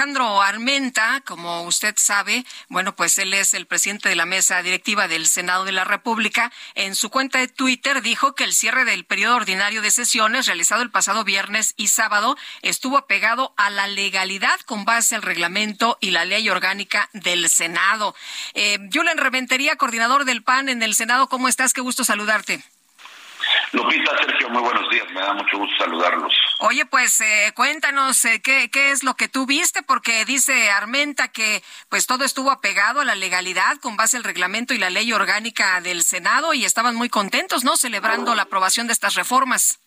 Alejandro Armenta, como usted sabe, bueno, pues él es el presidente de la mesa directiva del Senado de la República. En su cuenta de Twitter dijo que el cierre del periodo ordinario de sesiones realizado el pasado viernes y sábado estuvo apegado a la legalidad con base al reglamento y la ley orgánica del Senado. Eh, Julen Reventería, coordinador del PAN en el Senado, ¿cómo estás? Qué gusto saludarte. Lupita, Sergio, muy buenos días. Me da mucho gusto saludarlos. Oye, pues eh, cuéntanos eh, qué, qué es lo que tú viste, porque dice Armenta que pues todo estuvo apegado a la legalidad con base al reglamento y la ley orgánica del Senado y estaban muy contentos, ¿no? Celebrando la aprobación de estas reformas.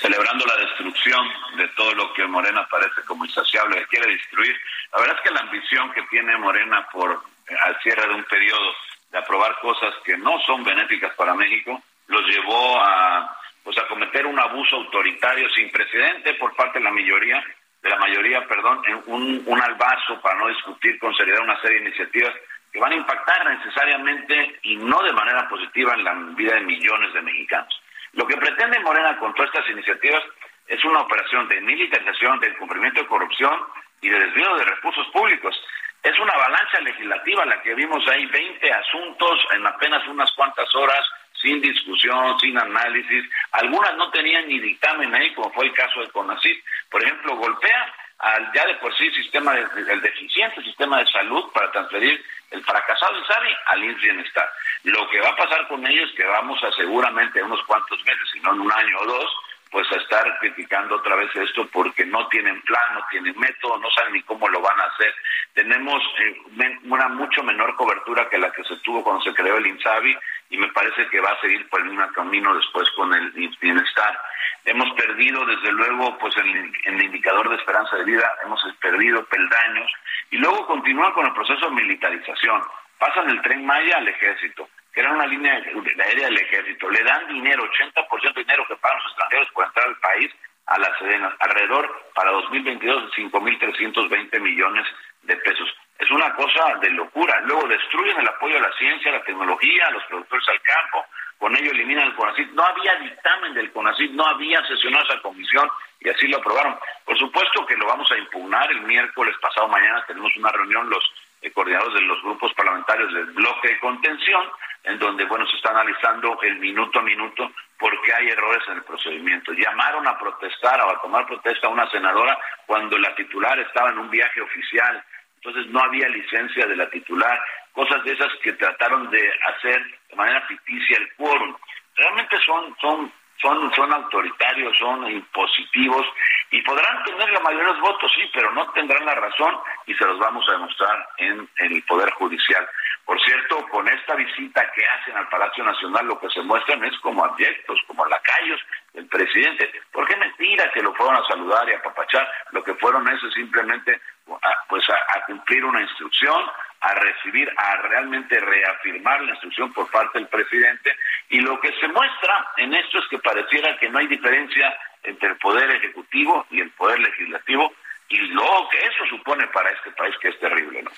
Celebrando la destrucción de todo lo que Morena parece como insaciable, que quiere destruir. La verdad es que la ambición que tiene Morena por eh, al cierre de un periodo de aprobar cosas que no son benéficas para México, los llevó a pues a cometer un abuso autoritario sin precedente por parte de la mayoría de la mayoría, perdón, en un, un para no discutir con seriedad una serie de iniciativas que van a impactar necesariamente y no de manera positiva en la vida de millones de mexicanos. Lo que pretende Morena con todas estas iniciativas es una operación de militarización, de cumplimiento de corrupción y de desvío de recursos públicos. Es una avalancha legislativa la que vimos ahí, 20 asuntos en apenas unas cuantas horas, sin discusión, sin análisis. Algunas no tenían ni dictamen ahí, como fue el caso de CONACYT. Por ejemplo, golpea al ya de por sí sistema de, el deficiente sistema de salud para transferir el fracasado INSABI al INS Bienestar. Lo que va a pasar con ellos es que vamos a seguramente en unos cuantos meses, si no en un año o dos, pues a estar criticando otra vez esto porque no tienen plan, no tienen método, no saben ni cómo lo van a hacer. Tenemos eh, una mucho menor cobertura que la que se tuvo cuando se creó el INSABI y me parece que va a seguir por el mismo camino después con el bienestar. Hemos perdido, desde luego, pues el indicador de esperanza de vida, hemos perdido peldaños y luego continúan con el proceso de militarización. Pasan el tren Maya al ejército, que era una línea aérea del ejército. Le dan dinero, 80% de dinero que pagan los extranjeros por entrar al país a las Serenas, alrededor para 2022 de 5.320 millones de pesos. Es una cosa de locura. Luego destruyen el apoyo a la ciencia, a la tecnología, a los productores al campo. Con ello eliminan el CONACID. No había dictamen del CONACID, no había sesionado esa comisión y así lo aprobaron. Por supuesto que lo vamos a impugnar el miércoles pasado mañana. Tenemos una reunión los eh, coordinadores de los grupos parlamentarios del bloque de contención, en donde bueno se está analizando el minuto a minuto porque hay errores en el procedimiento. Llamaron a protestar o a tomar protesta a una senadora cuando la titular estaba en un viaje oficial entonces no había licencia de la titular, cosas de esas que trataron de hacer de manera ficticia el quórum. Realmente son, son, son, son autoritarios, son impositivos y podrán tener la mayoría de los votos, sí, pero no tendrán la razón y se los vamos a demostrar en, el Poder Judicial. Por cierto, con esta visita que hacen al Palacio Nacional, lo que se muestran es como abyectos, como lacayos del presidente. ¿Por qué mentira que lo fueron a saludar y a papachar? Lo que fueron es simplemente pues a, cumplir una instrucción, a recibir, a realmente reafirmar la instrucción por parte del presidente. Y lo que se muestra en esto es que pareciera que no hay diferencia entre el poder ejecutivo y el poder legislativo y lo que eso supone para este país que es terrible, ¿no?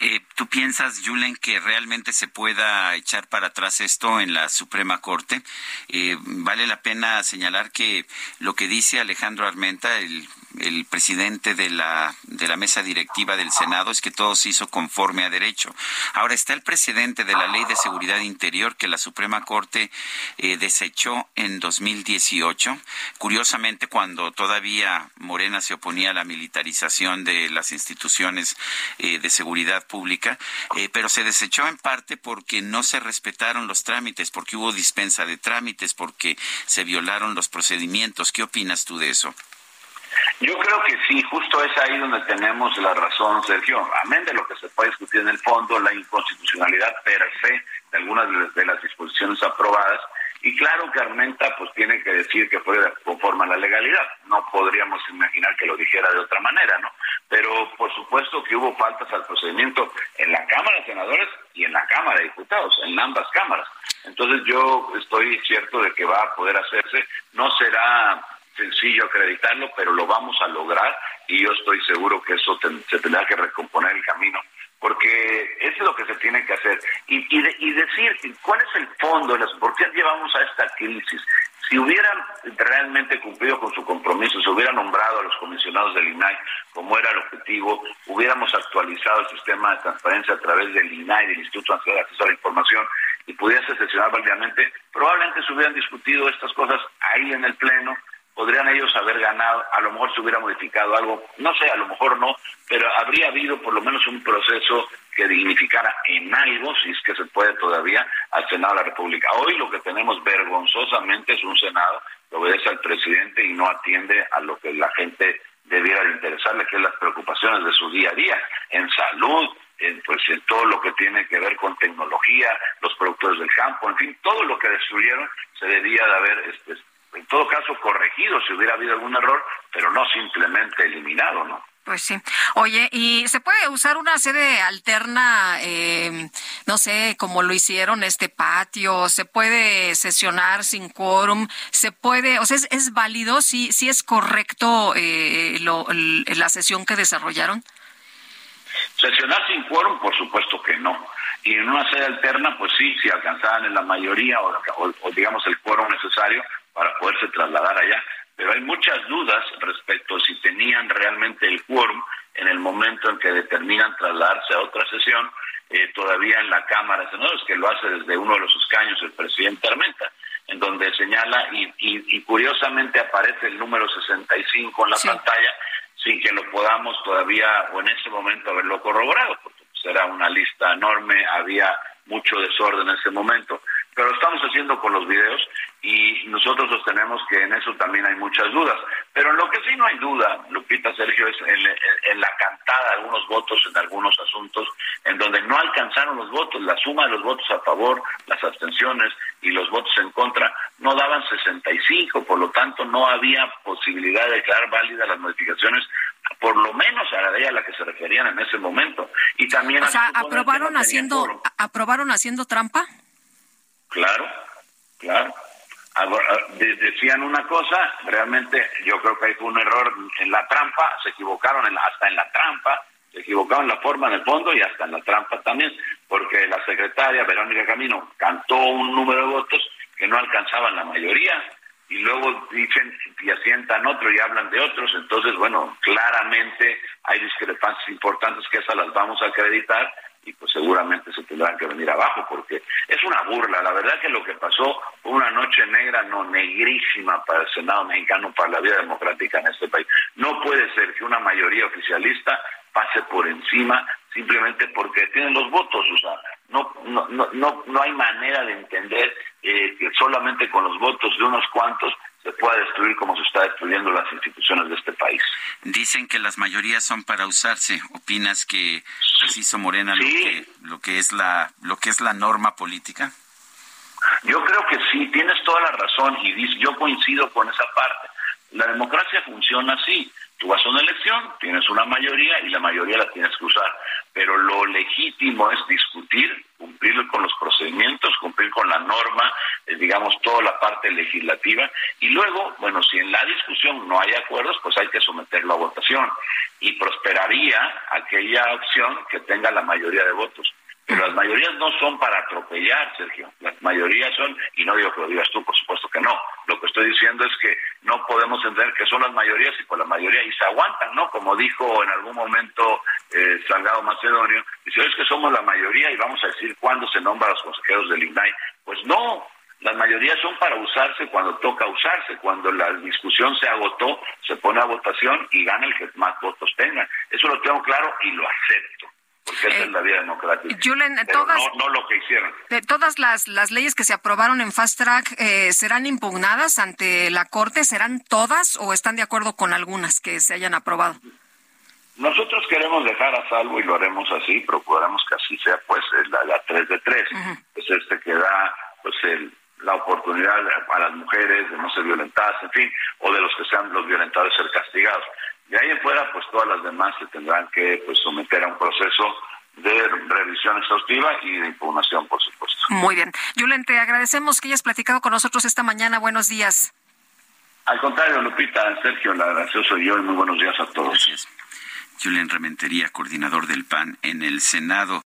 Eh, ¿Tú piensas, Julen, que realmente se pueda echar para atrás esto en la Suprema Corte? Eh, vale la pena señalar que lo que dice Alejandro Armenta, el el presidente de la, de la mesa directiva del Senado es que todo se hizo conforme a derecho. Ahora está el presidente de la Ley de Seguridad Interior que la Suprema Corte eh, desechó en 2018. Curiosamente, cuando todavía Morena se oponía a la militarización de las instituciones eh, de seguridad pública, eh, pero se desechó en parte porque no se respetaron los trámites, porque hubo dispensa de trámites, porque se violaron los procedimientos. ¿Qué opinas tú de eso? Yo creo que sí, justo es ahí donde tenemos la razón, Sergio. Amén de lo que se puede discutir en el fondo, la inconstitucionalidad per se de algunas de las disposiciones aprobadas Y claro que Armenta pues tiene que decir que fue conforme a la legalidad. No podríamos imaginar que lo dijera de otra manera, ¿no? Pero por supuesto que hubo faltas al procedimiento en la Cámara de Senadores y en la Cámara de Diputados, en ambas cámaras. Entonces yo estoy cierto de que va a poder hacerse. No será sencillo acreditarlo, pero lo vamos a lograr y yo estoy seguro que eso se tendrá que recomponer el camino porque eso es lo que se tiene que hacer. Y, y, decir cuál es el fondo, de las, por qué llevamos a esta crisis. Si hubieran realmente cumplido con su compromiso, se hubiera nombrado a los comisionados del INAI como era el objetivo, hubiéramos actualizado el sistema de transparencia a través del INAI, del Instituto Nacional de Acceso a la Información, y pudiese sesionar válidamente, probablemente se hubieran discutido estas cosas ahí en el Pleno, podrían ellos haber ganado, a lo mejor se hubiera modificado algo, no sé, a lo mejor no, pero habría habido por lo menos un proceso que dignificara en algo, si es que se puede todavía, al Senado de la República. Hoy lo que tenemos vergonzosamente es un Senado que obedece al presidente y no atiende a lo que la gente debiera de interesarle, que es las preocupaciones de su día a día, en salud, en, pues en todo lo que tiene que ver con tecnología, los productores del campo, en fin, todo lo que destruyeron se debía de haber este, en todo caso corregido si hubiera habido algún error, pero no simplemente eliminado, ¿no? Pues sí. Oye, ¿y se puede usar una sede alterna, eh, no sé, como lo hicieron este patio? ¿Se puede sesionar sin quórum? ¿Se puede, o sea, es, válido? ¿Sí, sí es correcto eh, la sesión que desarrollaron? Sesionar sin quórum, por supuesto que no. Y en una sede alterna, pues sí, si alcanzaban en la mayoría o, o digamos el quórum necesario, para poderse trasladar allá. Pero hay muchas dudas respecto a si tenían realmente el quórum en el momento en que determinan trasladarse a otra sesión, eh, todavía en la Cámara de Senadores, que lo hace desde uno de los escaños el presidente Armenta, en donde señala y, y, curiosamente aparece el número 65 en la pantalla, sin que lo podamos todavía o en ese momento haberlo corroborado, porque pues, era una lista enorme, había mucho desorden en ese momento pero lo estamos haciendo con los videos y nosotros sostenemos que en eso también hay muchas dudas. Pero en lo que sí no hay duda, Lupita, Sergio, es en, la cantada de algunos votos en algunos asuntos en donde no alcanzaron los votos, la suma de los votos a favor, las abstenciones y los votos en contra no daban 65, por lo tanto no había posibilidad de declarar válidas las modificaciones por lo menos a la ley a la que se referían en ese momento. Y también o sea, aprobaron haciendo aprobaron haciendo trampa. Claro, claro. decían una cosa, realmente yo creo que ahí fue un error en la trampa, se equivocaron hasta en la trampa, se equivocaron en la forma, en el fondo y hasta en la trampa también, porque la secretaria Verónica Camino cantó un número de votos que no alcanzaban la mayoría y luego dicen y asientan otro y hablan de otros, entonces bueno, claramente hay discrepancias importantes que esas las vamos a acreditar y pues seguramente se tendrán que venir abajo porque es una burla. La verdad que lo que pasó fue una noche negra, no negrísima para el Senado mexicano, para la vida democrática en este país. No puede ser que una mayoría oficialista pase por encima simplemente porque tienen los votos. O sea, no, no, no, no hay manera de entender eh, que solamente con los votos de unos cuantos se pueda destruir como se está destruyendo las instituciones de este país. Dicen que las mayorías son para usarse. ¿Opinas que hizo Morena lo, que, lo que es la lo que es la norma política? Yo creo que sí, tienes toda la razón y yo coincido con esa parte. La democracia funciona así. Tú vas a una elección, tienes una mayoría y la mayoría la tienes que usar. Pero lo legítimo es discutir, cumplir con los procedimientos, cumplir con la norma, eh, digamos, toda la parte legislativa. Y luego, bueno, si en la discusión no hay acuerdos, pues hay que someterlo a votación. Y prosperaría aquella opción que tenga la mayoría de votos. Pero las mayorías no son para atropellar, Sergio. Las mayorías son, y no digo que lo digas tú, por supuesto que no. Lo que estoy diciendo es que no podemos entender que son las mayorías y por la mayoría y se aguantan, ¿no? Como dijo en algún momento eh, Salgado Macedonio, dice, es que somos la mayoría y vamos a decir cuándo se nombra a los consejeros del INAI. Pues no, las mayorías son para usarse cuando toca usarse, cuando la discusión se agotó, se pone a votación y gana el que más votos tenga. Eso lo tengo claro y lo acepto porque esa es la vida democrática. todas, no, lo que hicieron. De todas las, las leyes que se aprobaron en Fast Track, eh, ¿serán impugnadas ante la Corte? ¿Serán todas o están de acuerdo con algunas que se hayan aprobado? Nosotros queremos dejar a salvo y lo haremos así, procuraremos que así sea, pues la, la 3 de 3, es este que da pues el, la oportunidad a las mujeres de no ser violentadas, en fin, o de los que sean los violentadores ser castigados. De ahí en fuera, pues todas las demás se tendrán que pues, someter a un proceso de revisión exhaustiva y de impugnación, por supuesto. Muy bien. Julen, te agradecemos que hayas platicado con nosotros esta mañana. Buenos días. Al contrario, Lupita, Sergio, la gracioso soy yo y muy buenos días a todos. Gracias. Julen Rementería, coordinador del PAN en el Senado.